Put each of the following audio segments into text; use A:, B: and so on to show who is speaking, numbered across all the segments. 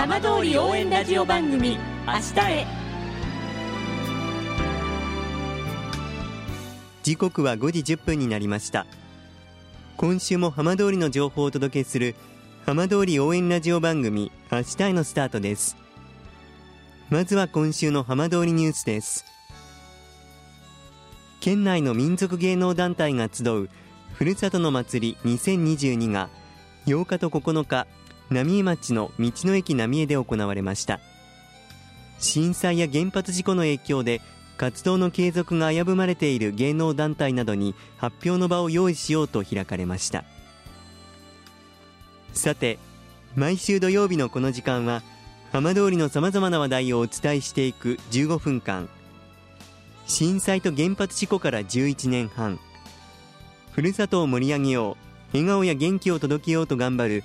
A: 浜通り応援ラジオ番組明日へ。
B: 時刻は5時1分になりました。今週も浜通りの情報をお届けする浜通り応援ラジオ番組明日へのスタートです。まずは今週の浜通りニュースです。県内の民族芸能団体が集うふるさとの祭り2022が8日と9日浪江町の道の駅浪江で行われました。震災や原発事故の影響で活動の継続が危ぶまれている芸能団体などに発表の場を用意しようと開かれました。さて毎週土曜日のこの時間は浜通りのさまざまな話題をお伝えしていく15分間。震災と原発事故から11年半。ふるさとを盛り上げよう。笑顔や元気を届けようと頑張る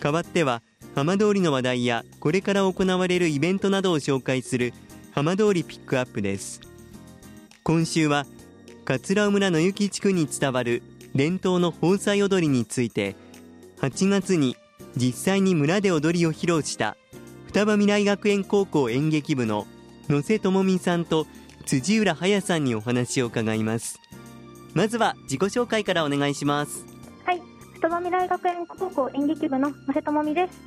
B: 代わっては浜通りの話題やこれから行われるイベントなどを紹介する浜通りピックアップです。今週は桂尾村の雪地区に伝わる伝統の豊祭踊りについて8月に実際に村で踊りを披露した双葉未来学園高校演劇部の野瀬智美さんと辻浦彩さんにお話を伺います。まずは自己紹介からお願いします。
C: 双葉未来学園高校演劇部の野瀬智美です。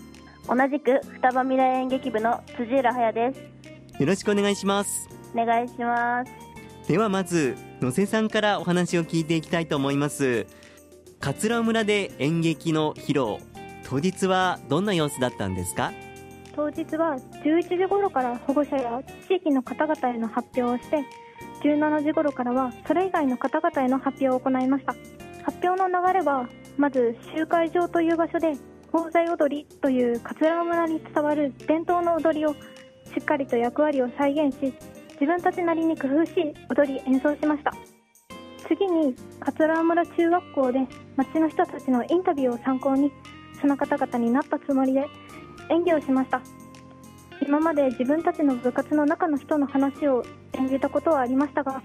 C: 同じく双葉未来演劇部の辻浦彩です。
B: よろしくお願いします。
C: お願いします。
B: ではまず野瀬さんからお話を聞いていきたいと思います。桂村で演劇の披露当日はどんな様子だったんですか？
C: 当日は11時頃から保護者や地域の方々への発表をして17時頃からはそれ以外の方々への発表を行いました。発表の流れはまず集会場という場所で宝剤踊りという桂村に伝わる伝統の踊りをしっかりと役割を再現し自分たちなりに工夫し踊り演奏しました。次に桂村中学校で町の人たちのインタビューを参考にその方々になったつもりで演技をしました。今まで自分たちの部活の中の人の話を演じたことはありましたが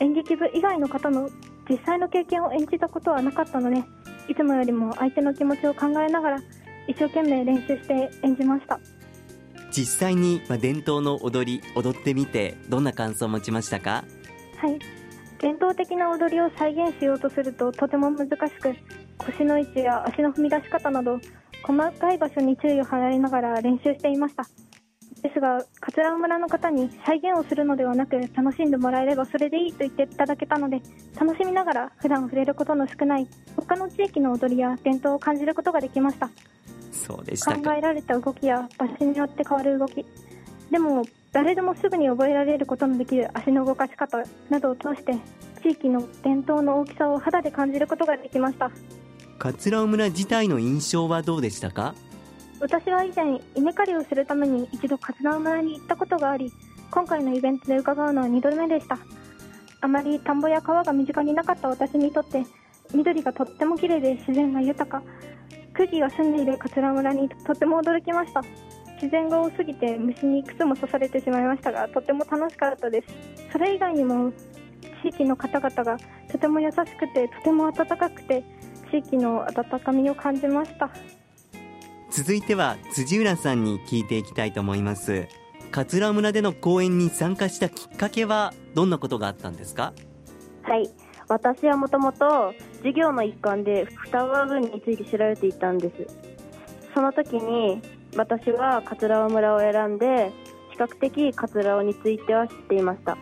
C: 演劇部以外の方の実際の経験を演じたことはなかったのでいつもよりも相手の気持ちを考えながら一生懸命練習して演じました。
B: 実際に伝統の踊り踊ってみてどんな感想を持ちましたか？
C: はい。伝統的な踊りを再現しようとするととても難しく腰の位置や足の踏み出し方など細かい場所に注意を払いながら練習していましたですが桂村の方に再現をするのではなく楽しんでもらえればそれでいいと言っていただけたので楽しみながら普段触れることの少ない他の地域の踊りや伝統を感じることができました。
B: そうでした
C: 考えられた動きや場所によって変わる動き。でも誰でもすぐに覚えられることのできる足の動かし方などを通して地域の伝統の大きさを肌で感じることができました。
B: 桂尾村自体の印象はどうでしたか？
C: 私は以前稲刈りをするために一度桂尾村に行ったことがあり今回のイベントで伺うのは2度目でした。あまり田んぼや川が身近になかった私にとって緑がとっても綺麗で自然が豊か。空気が澄んでいる桂村にとても驚きました。自然が多すぎて虫にいくつも刺されてしまいましたがとても楽しかったです。それ以外にも地域の方々がとても優しくてとても温かくて地域の温かみを感じました。
B: 続いては辻浦さんに聞いていきたいと思います。桂村での講演に参加したきっかけはどんなことがあったんですか？
D: はい。私はもともと授業の一環で双葉郡について調べていたんです。その時に私は桂尾村を選んで比較的桂尾については知っていました。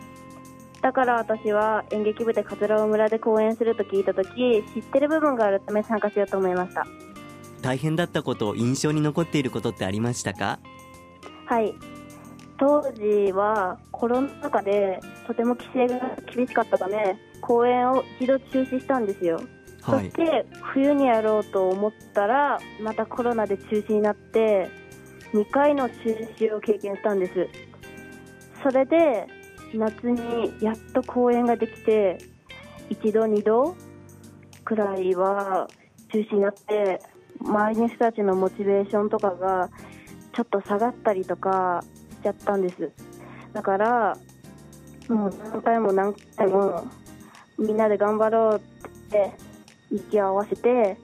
D: だから私は演劇部で桂尾村で公演すると聞いた時知ってる部分があるため参加しようと思いました。
B: 大変だったこと印象に残っていることってありましたか？
D: はい。当時はコロナ禍でとても規制が厳しかったため公演を一度中止したんですよ、
B: はい、
D: そして冬にやろうと思ったらまたコロナで中止になって2回の中止を経験したんです。それで夏にやっと公演ができて一度二度くらいは中止になって周りの人たちのモチベーションとかがちょっと下がったりとかしちゃったんです。だからもう何回も何回もみんなで頑張ろうって息を合わせて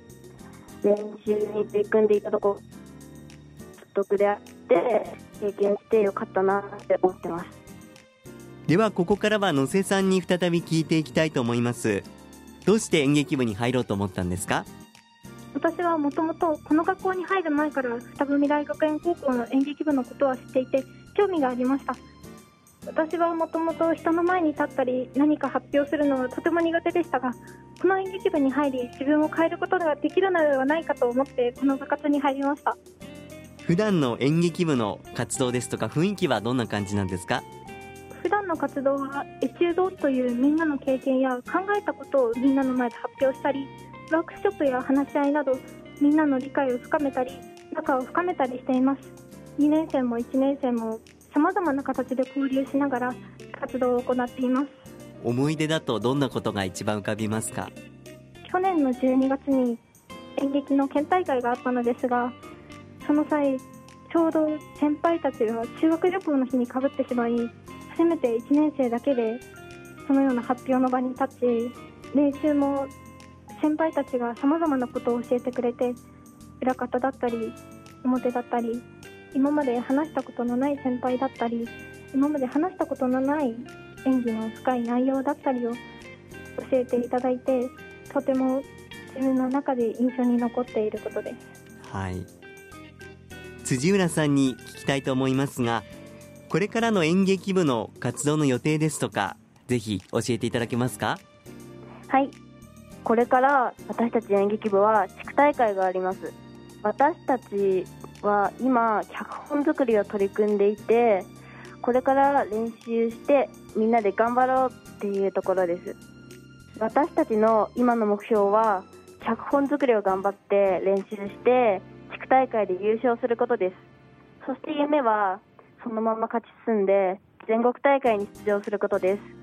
D: 練習に取り組んでいたとこ得であって経験してよかったなって思ってます。
B: ではここからは野瀬さんに再び聞いていきたいと思います。どうして演劇部に入ろうと思ったんですか？
C: 私はもともとこの学校に入る前から双文大学園高校の演劇部のことは知っていて興味がありました。私はもともと人の前に立ったり何か発表するのはとても苦手でしたがこの演劇部に入り自分を変えることができるのではないかと思ってこの部活に入りました。
B: 普段の演劇部の活動ですとか雰囲気はどんな感じなんですか？
C: 普段の活動はエチュードというみんなの経験や考えたことをみんなの前で発表したりワークショップや話し合いなどみんなの理解を深めたり仲を深めたりしています。2年生も1年生もさまざまな形で交流しながら活動を行っています。
B: 思い出だとどんなことが一番浮かびますか？
C: 去年の12月に演劇の県大会があったのですがその際ちょうど先輩たちが修学旅行の日にかぶってしまいせめて1年生だけでそのような発表の場に立ち練習も先輩たちがさまざまなことを教えてくれて裏方だったり表だったり今まで話したことのない先輩だったり今まで話したことのない演技の深い内容だったりを教えていただいてとても自分の中で印象に残っていることです。
B: はい。辻浦さんに聞きたいと思いますがこれからの演劇部の活動の予定ですとかぜひ教えていただけますか？
D: はいこれから私たち演劇部は地区大会があります。私たちは今脚本作りを取り組んでいてこれから練習してみんなで頑張ろうっていうところです。私たちの今の目標は脚本作りを頑張って練習して地区大会で優勝することです。そして夢はそのまま勝ち進んで全国大会に出場することです。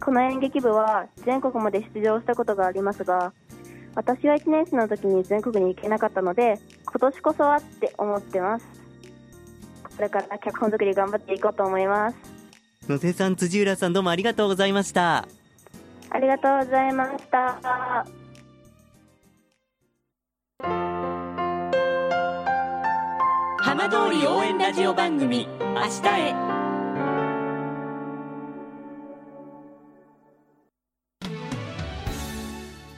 D: この演劇部は全国まで出場したことがありますが私は1年生の時に全国に行けなかったので今年こそはって思ってます。これから脚本作り頑張っていこうと思います。
B: 野瀬さん辻浦さんどうもありがとうございました。
D: ありがとうございました。
A: 浜通り応援ラジオ番組明日へ